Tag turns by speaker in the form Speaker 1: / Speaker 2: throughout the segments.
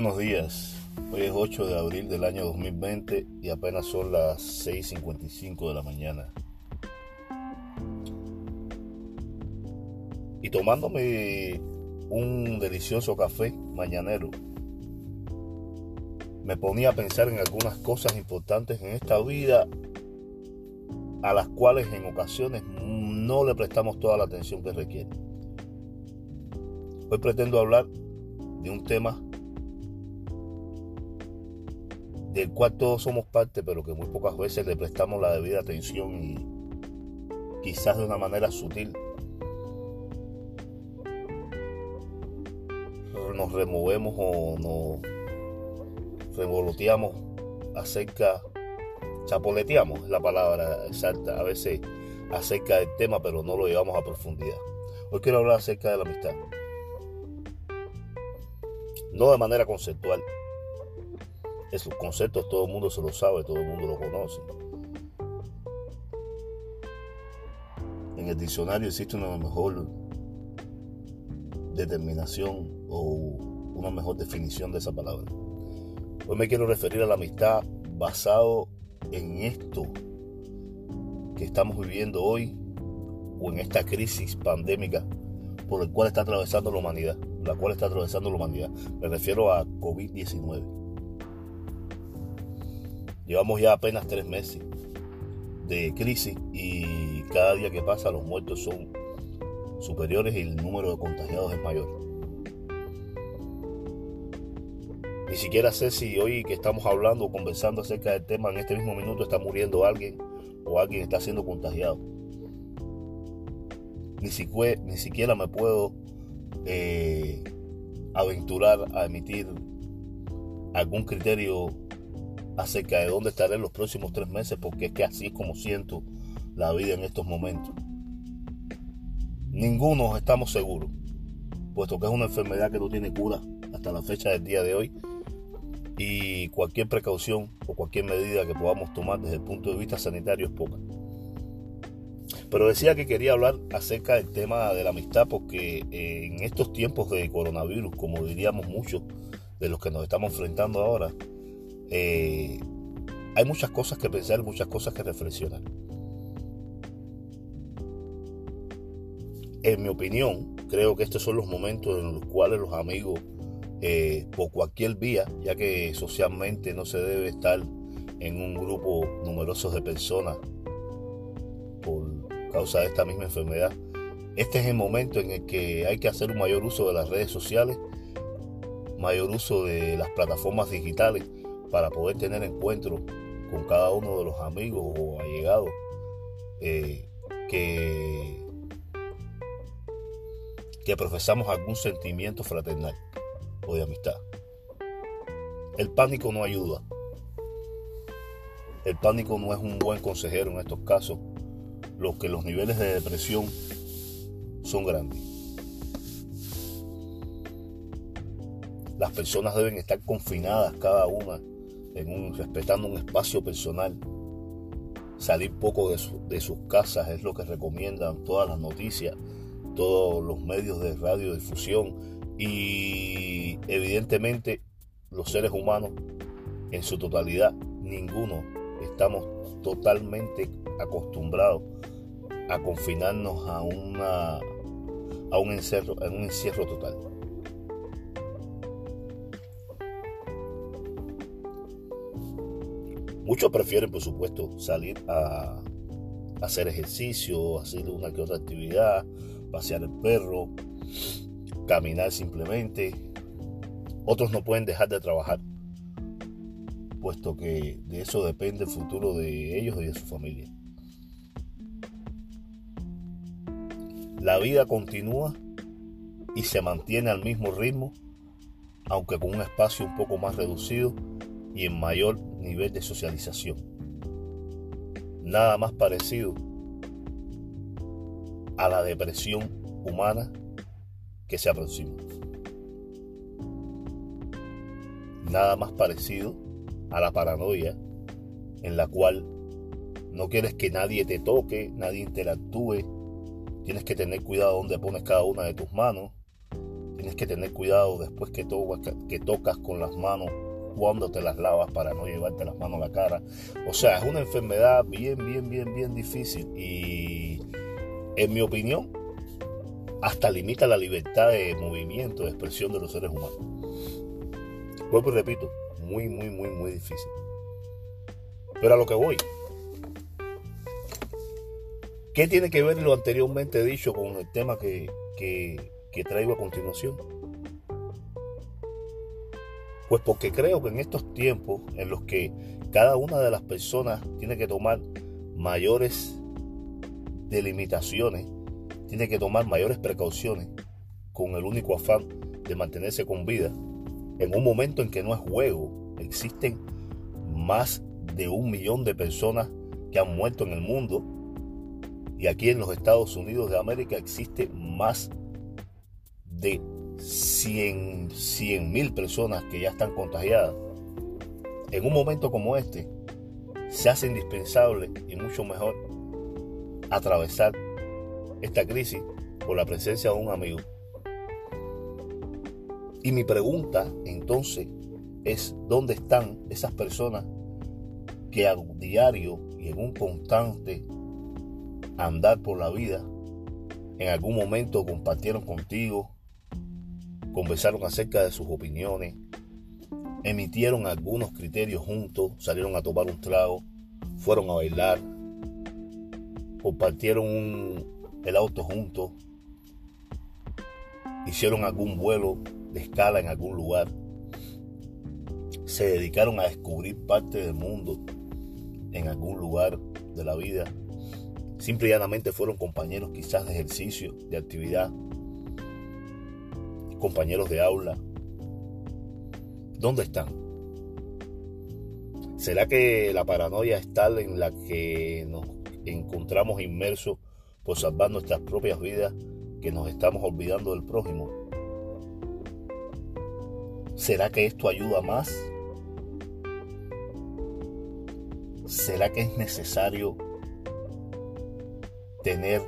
Speaker 1: Buenos días, hoy es 8 de abril del año 2020 y apenas son las 6.55 de la mañana. Y tomándome un delicioso café mañanero, me ponía a pensar en algunas cosas importantes en esta vida a las cuales en ocasiones no le prestamos toda la atención que requiere. Hoy pretendo hablar de un tema del cual todos somos parte, pero que muy pocas veces le prestamos la debida atención y quizás de una manera sutil nos removemos o nos revoloteamos acerca, chapoleteamos la palabra exacta, a veces acerca del tema, pero no lo llevamos a profundidad. Hoy quiero hablar acerca de la amistad. No de manera conceptual. Esos conceptos todo el mundo se lo sabe, todo el mundo lo conoce. En el diccionario existe una mejor determinación o una mejor definición de esa palabra. Hoy me quiero referir a la amistad basado en esto que estamos viviendo hoy o en esta crisis pandémica por el cual está atravesando la humanidad, la cual está atravesando la humanidad. Me refiero a COVID-19. Llevamos ya apenas tres meses de crisis y cada día que pasa los muertos son superiores y el número de contagiados es mayor. Ni siquiera sé si hoy que estamos hablando o conversando acerca del tema en este mismo minuto está muriendo alguien o alguien está siendo contagiado. Ni, siquiera, ni siquiera me puedo eh, aventurar a emitir algún criterio acerca de dónde estaré en los próximos tres meses, porque es que así es como siento la vida en estos momentos. Ninguno estamos seguros, puesto que es una enfermedad que no tiene cura hasta la fecha del día de hoy y cualquier precaución o cualquier medida que podamos tomar desde el punto de vista sanitario es poca. Pero decía que quería hablar acerca del tema de la amistad porque eh, en estos tiempos de coronavirus, como diríamos muchos de los que nos estamos enfrentando ahora, eh, hay muchas cosas que pensar, muchas cosas que reflexionar. En mi opinión, creo que estos son los momentos en los cuales los amigos, eh, por cualquier vía, ya que socialmente no se debe estar en un grupo numeroso de personas por causa de esta misma enfermedad, este es el momento en el que hay que hacer un mayor uso de las redes sociales, mayor uso de las plataformas digitales para poder tener encuentros con cada uno de los amigos o allegados eh, que que profesamos algún sentimiento fraternal o de amistad. El pánico no ayuda. El pánico no es un buen consejero en estos casos, los que los niveles de depresión son grandes. Las personas deben estar confinadas cada una respetando un espacio personal. Salir poco de, sus casas es lo que recomiendan todas las noticias todos los medios de radiodifusión y evidentemente los seres humanos en su totalidad, ninguno estamos totalmente acostumbrados a confinarnos a una a un encierro, en un encierro total. Muchos prefieren, por supuesto, salir a, hacer ejercicio, hacer una que otra actividad, pasear el perro, caminar simplemente. Otros no pueden dejar de trabajar, puesto que de eso depende el futuro de ellos y de su familia. La vida continúa y se mantiene al mismo ritmo, aunque con un espacio un poco más reducido y en mayor nivel de socialización. Nada más parecido a la depresión humana que se aproxima. Nada más parecido a la paranoia en la cual no quieres que nadie te toque, nadie interactúe, tienes que tener cuidado donde pones cada una de tus manos, tienes que tener cuidado después que, que tocas con las manos cuando te las lavas para no llevarte las manos a la cara. O sea, es una enfermedad bien, bien, bien, bien difícil y en mi opinión hasta limita la libertad de movimiento, de expresión de los seres humanos. Vuelvo y repito, muy, muy, muy, muy difícil. Pero a lo que voy. ¿Qué tiene que ver lo anteriormente dicho con el tema que, que traigo a continuación? Pues porque creo que en estos tiempos en los que cada una de las personas tiene que tomar mayores delimitaciones, tiene que tomar mayores precauciones con el único afán de mantenerse con vida, en un momento en que no es juego, existen más de un millón de personas que han muerto en el mundo y aquí en los Estados Unidos de América existe más de 100 mil personas que ya están contagiadas, en un momento como este, se hace indispensable y mucho mejor atravesar esta crisis por la presencia de un amigo. Y mi pregunta entonces es, ¿dónde están esas personas que a diario y en un constante andar por la vida, en algún momento compartieron contigo conversaron acerca de sus opiniones, emitieron algunos criterios juntos, salieron a tomar un trago, fueron a bailar, compartieron el auto juntos, hicieron algún vuelo de escala en algún lugar, se dedicaron a descubrir parte del mundo en algún lugar de la vida. Simple y llanamente fueron compañeros quizás de ejercicio, de actividad, compañeros de aula? ¿Dónde están? ¿Será que la paranoia es tal en la que nos encontramos inmersos por salvar nuestras propias vidas que nos estamos olvidando del prójimo? ¿Será que esto ayuda más? ¿Será que es necesario tener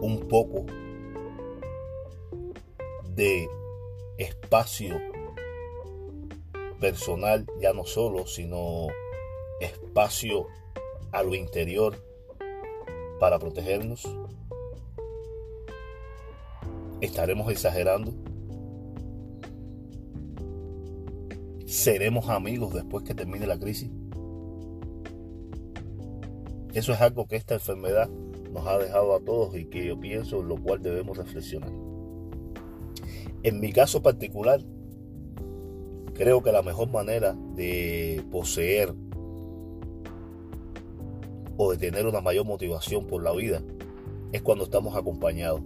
Speaker 1: un poco de espacio personal, ya no solo, sino espacio a lo interior para protegernos? ¿Estaremos exagerando? ¿Seremos amigos después que termine la crisis? Eso es algo que esta enfermedad nos ha dejado a todos y que yo pienso en lo cual debemos reflexionar. En mi caso particular, creo que la mejor manera de poseer o de tener una mayor motivación por la vida es cuando estamos acompañados.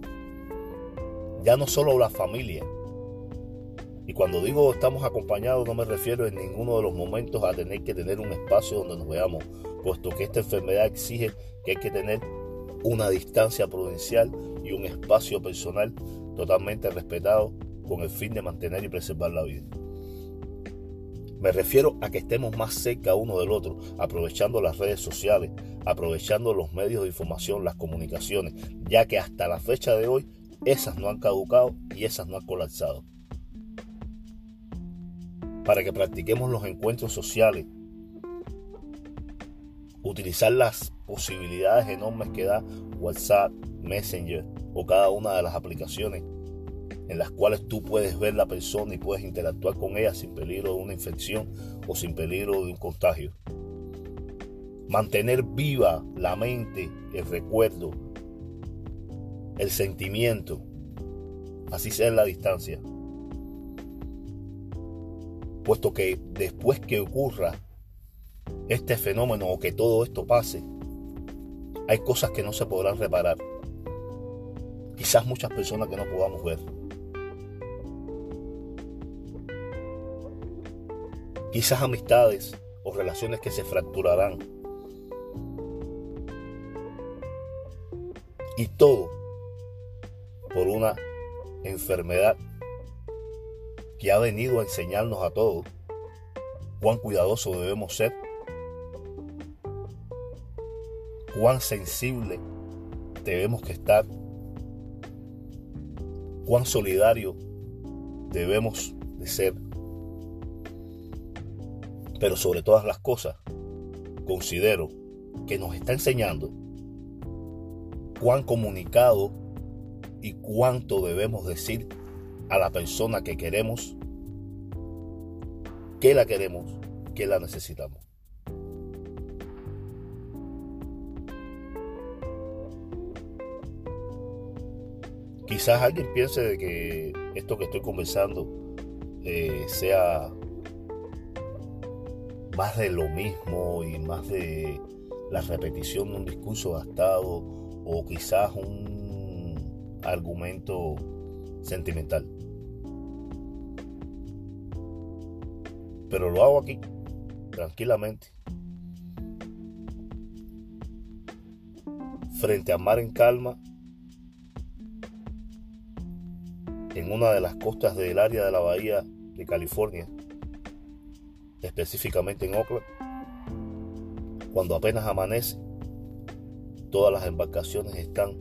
Speaker 1: Ya no solo la familia. Y cuando digo estamos acompañados no me refiero en ninguno de los momentos a tener que tener un espacio donde nos veamos, puesto que esta enfermedad exige que hay que tener una distancia prudencial y un espacio personal totalmente respetado con el fin de mantener y preservar la vida. Me refiero a que estemos más cerca uno del otro, aprovechando las redes sociales, aprovechando los medios de información, las comunicaciones, ya que hasta la fecha de hoy esas no han caducado y esas no han colapsado. Para que practiquemos los encuentros sociales, utilizar las posibilidades enormes que da WhatsApp, Messenger o cada una de las aplicaciones en las cuales tú puedes ver la persona y puedes interactuar con ella sin peligro de una infección o sin peligro de un contagio. Mantener viva la mente, el recuerdo, el sentimiento, así sea en la distancia. Puesto que después que ocurra este fenómeno o que todo esto pase, hay cosas que no se podrán reparar. Quizás muchas personas que no podamos ver. quizás amistades o relaciones que se fracturarán. Y todo por una enfermedad que ha venido a enseñarnos a todos cuán cuidadosos debemos ser, cuán sensible debemos que estar cuán solidario debemos de ser. Pero sobre todas las cosas, considero que nos está enseñando cuán comunicado y cuánto debemos decir a la persona que queremos, que la queremos, que la necesitamos. Quizás alguien piense de que esto que estoy conversando eh, sea más de lo mismo y más de la repetición de un discurso gastado o quizás un argumento sentimental. Pero lo hago aquí, tranquilamente, frente a mar en calma, en una de las costas del área de la bahía de California, específicamente en Oakland, cuando apenas amanece, todas las embarcaciones están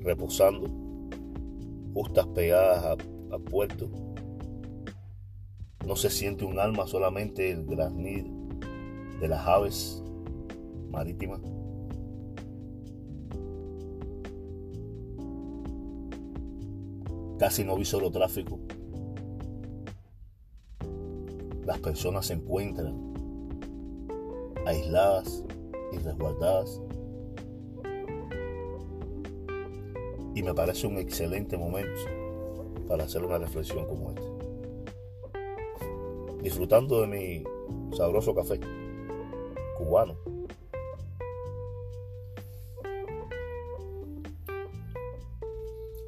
Speaker 1: reposando, justas pegadas a, puerto. No se siente un alma, solamente el granit de las aves marítimas. Casi no vi solo tráfico. Las personas se encuentran aisladas y resguardadas. Y me parece un excelente momento para hacer una reflexión como esta. Disfrutando de mi sabroso café cubano.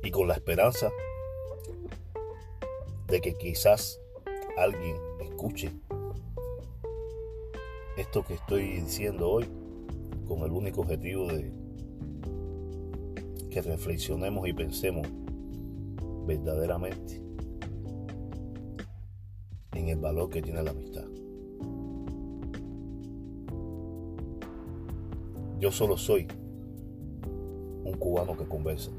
Speaker 1: Y con la esperanza de que quizás alguien escuche esto que estoy diciendo hoy con el único objetivo de que reflexionemos y pensemos verdaderamente en el valor que tiene la amistad. Yo solo soy un cubano que conversa.